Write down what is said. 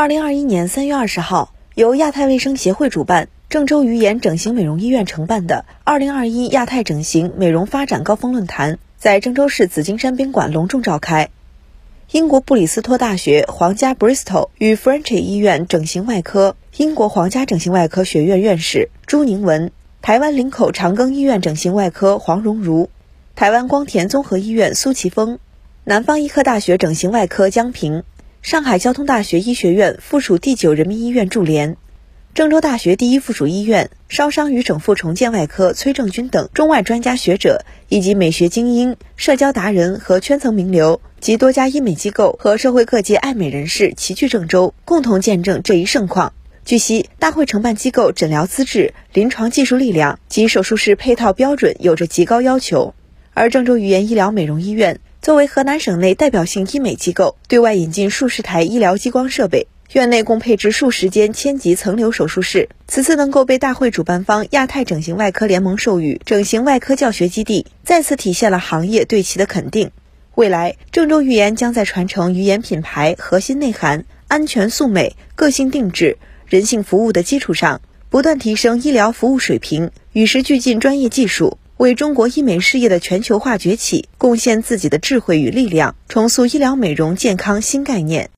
二零二一年三月二十号，由亚太卫生协会主办、郑州鱼眼整形美容医院承办的二零二一亚太整形美容发展高峰论坛在郑州市紫金山宾馆隆重召开。英国布里斯托大学皇家 Bristol 与 French 医院整形外科、英国皇家整形外科学院院士朱宁文、台湾林口长庚医院整形外科黄荣如、台湾光田综合医院苏奇峰、南方医科大学整形外科江平。上海交通大学医学院附属第九人民医院驻联，郑州大学第一附属医院烧伤与整复重建外科崔正军等中外专家学者，以及美学精英、社交达人和圈层名流及多家医美机构和社会各界爱美人士齐聚郑州，共同见证这一盛况。据悉，大会承办机构诊疗资质、临床技术力量及手术室配套标准有着极高要求，而郑州语言医疗美容医院。作为河南省内代表性医美机构，对外引进数十台医疗激光设备，院内共配置数十间千级层流手术室。此次能够被大会主办方亚太整形外科联盟授予整形外科教学基地，再次体现了行业对其的肯定。未来，郑州语言将在传承语言品牌核心内涵、安全素美、个性定制、人性服务的基础上，不断提升医疗服务水平，与时俱进专业技术。为中国医美事业的全球化崛起贡献自己的智慧与力量，重塑医疗美容健康新概念。